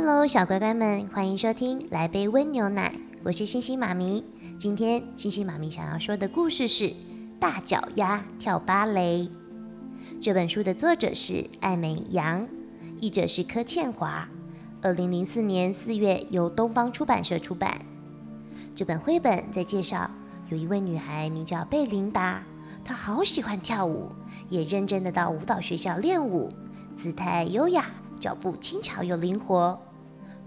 Hello，小乖乖们，欢迎收听《来杯温牛奶》，我是星星妈咪。今天星星妈咪想要说的故事是《大脚丫跳芭蕾》。这本书的作者是艾美杨，译者是柯倩华。二零零四年四月由东方出版社出版。这本绘本在介绍有一位女孩名叫贝琳达，她好喜欢跳舞，也认真的到舞蹈学校练舞，姿态优雅，脚步轻巧又灵活。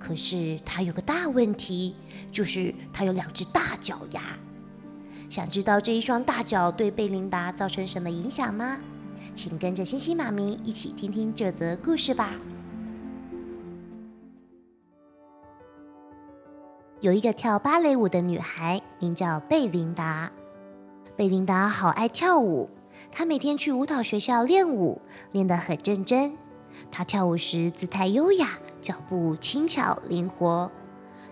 可是他有个大问题，就是他有两只大脚丫。想知道这一双大脚对贝琳达造成什么影响吗？请跟着星星妈咪一起听听这则故事吧。有一个跳芭蕾舞的女孩，名叫贝琳达。贝琳达好爱跳舞，她每天去舞蹈学校练舞，练得很认真。她跳舞时姿态优雅。脚步轻巧灵活，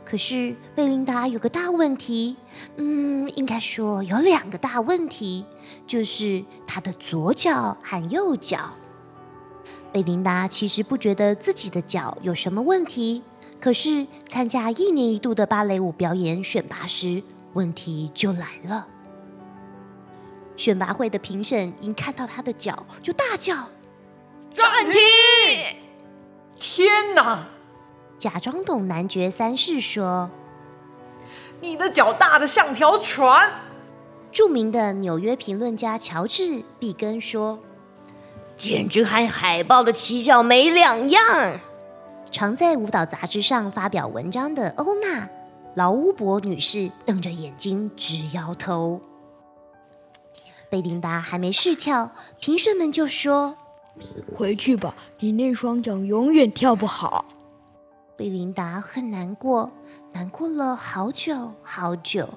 可是贝琳达有个大问题，嗯，应该说有两个大问题，就是她的左脚和右脚。贝琳达其实不觉得自己的脚有什么问题，可是参加一年一度的芭蕾舞表演选拔时，问题就来了。选拔会的评审一看到她的脚，就大叫：“暂停！”天哪！假装懂男爵三世说：“你的脚大的像条船。”著名的纽约评论家乔治·毕根说：“简直和海豹的鳍脚没两样。”常在舞蹈杂志上发表文章的欧娜·劳乌伯女士瞪着眼睛直摇头。贝琳达还没试跳，评审们就说。回去吧，你那双脚永远跳不好。贝琳达很难过，难过了好久好久。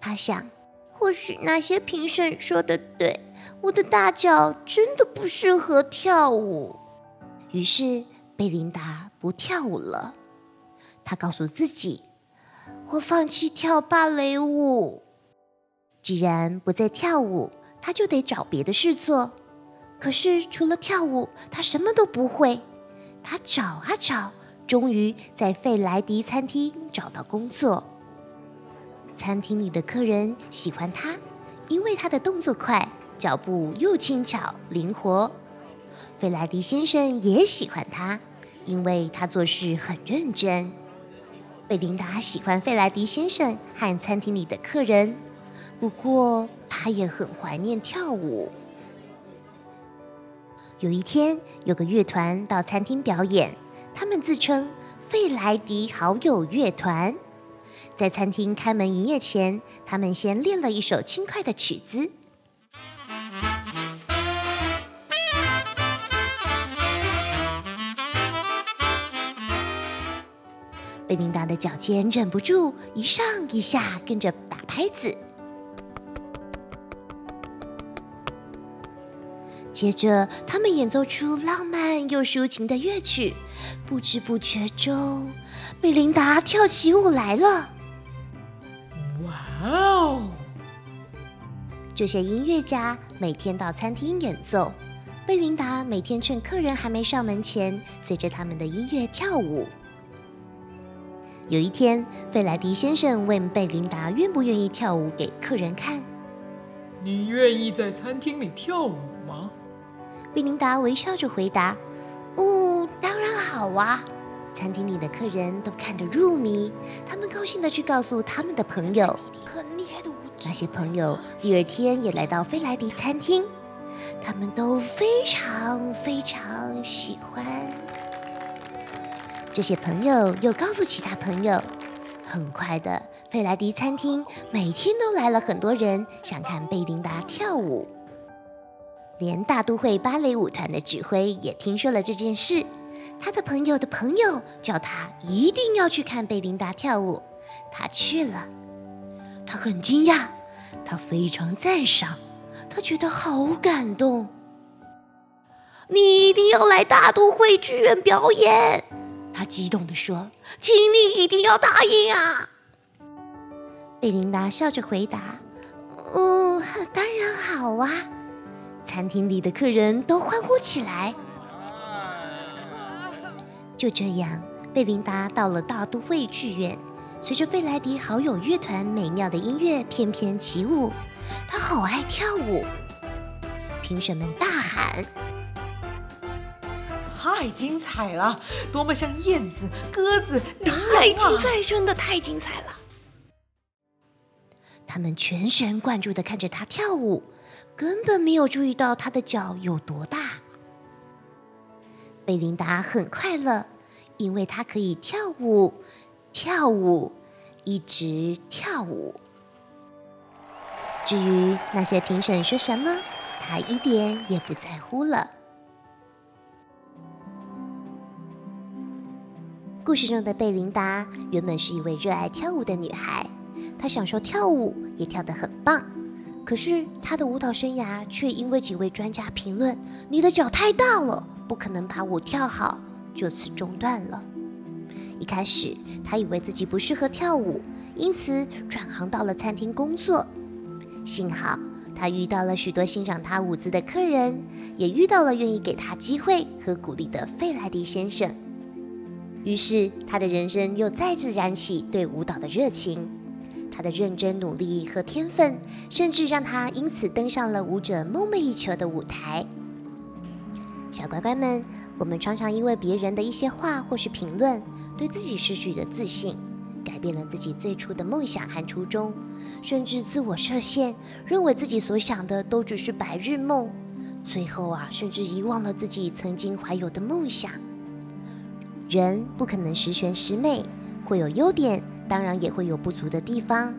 她想，或许那些评审说的对，我的大脚真的不适合跳舞。于是，贝琳达不跳舞了。她告诉自己，我放弃跳芭蕾舞。既然不再跳舞，她就得找别的事做。可是除了跳舞，他什么都不会。他找啊找，终于在费莱迪餐厅找到工作。餐厅里的客人喜欢他，因为他的动作快，脚步又轻巧灵活。费莱迪先生也喜欢他，因为他做事很认真。贝琳达喜欢费莱迪先生和餐厅里的客人，不过他也很怀念跳舞。有一天，有个乐团到餐厅表演，他们自称“费莱迪好友乐团”。在餐厅开门营业前，他们先练了一首轻快的曲子。贝琳达的脚尖忍不住一上一下跟着打拍子。接着，他们演奏出浪漫又抒情的乐曲，不知不觉中，贝琳达跳起舞来了。哇哦！这些音乐家每天到餐厅演奏，贝琳达每天趁客人还没上门前，随着他们的音乐跳舞。有一天，费莱迪先生问贝琳达愿不愿意跳舞给客人看。你愿意在餐厅里跳舞吗？贝琳达微笑着回答：“哦，当然好啊！”餐厅里的客人都看得入迷，他们高兴地去告诉他们的朋友。很厉害的舞那些朋友第二天也来到菲莱迪餐厅，他们都非常非常喜欢。这些朋友又告诉其他朋友，很快的，费莱迪餐厅每天都来了很多人，想看贝琳达跳舞。连大都会芭蕾舞团的指挥也听说了这件事。他的朋友的朋友叫他一定要去看贝琳达跳舞。他去了，他很惊讶，他非常赞赏，他觉得好感动。你一定要来大都会剧院表演，他激动地说：“请你一定要答应啊！”贝琳达笑着回答：“哦，当然好啊！”餐厅里的客人都欢呼起来。就这样，贝琳达到了大都会剧院，随着费莱迪好友乐团美妙的音乐翩翩起舞。她好爱跳舞，评审们大喊。太精彩了，多么像燕子、鸽子、太精彩，真的太精彩了！他们全神贯注的看着他跳舞，根本没有注意到他的脚有多大。贝琳达很快乐，因为她可以跳舞，跳舞，一直跳舞。至于那些评审说什么，她一点也不在乎了。故事中的贝琳达原本是一位热爱跳舞的女孩，他享受跳舞，也跳得很棒。可是他的舞蹈生涯却因为几位专家评论“你的脚太大了，不可能把舞跳好”，就此中断了。一开始，他以为自己不适合跳舞，因此转行到了餐厅工作。幸好他遇到了许多欣赏他舞姿的客人，也遇到了愿意给他机会和鼓励的费莱迪先生。于是，他的人生又再次燃起对舞蹈的热情。他的认真努力和天分，甚至让他因此登上了舞者梦寐以求的舞台。小乖乖们，我们常常因为别人的一些话或是评论，对自己失去了自信，改变了自己最初的梦想和初衷，甚至自我设限，认为自己所想的都只是白日梦。最后啊，甚至遗忘了自己曾经怀有的梦想。人不可能十全十美，会有优点，当然也会有不足的地方。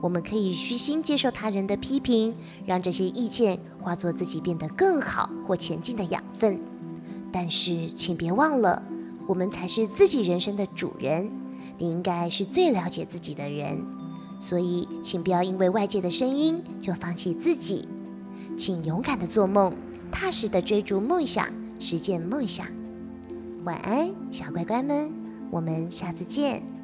我们可以虚心接受他人的批评，让这些意见化作自己变得更好或前进的养分。但是，请别忘了，我们才是自己人生的主人。你应该是最了解自己的人，所以，请不要因为外界的声音就放弃自己。请勇敢的做梦，踏实的追逐梦想，实现梦想。晚安，小乖乖们，我们下次见。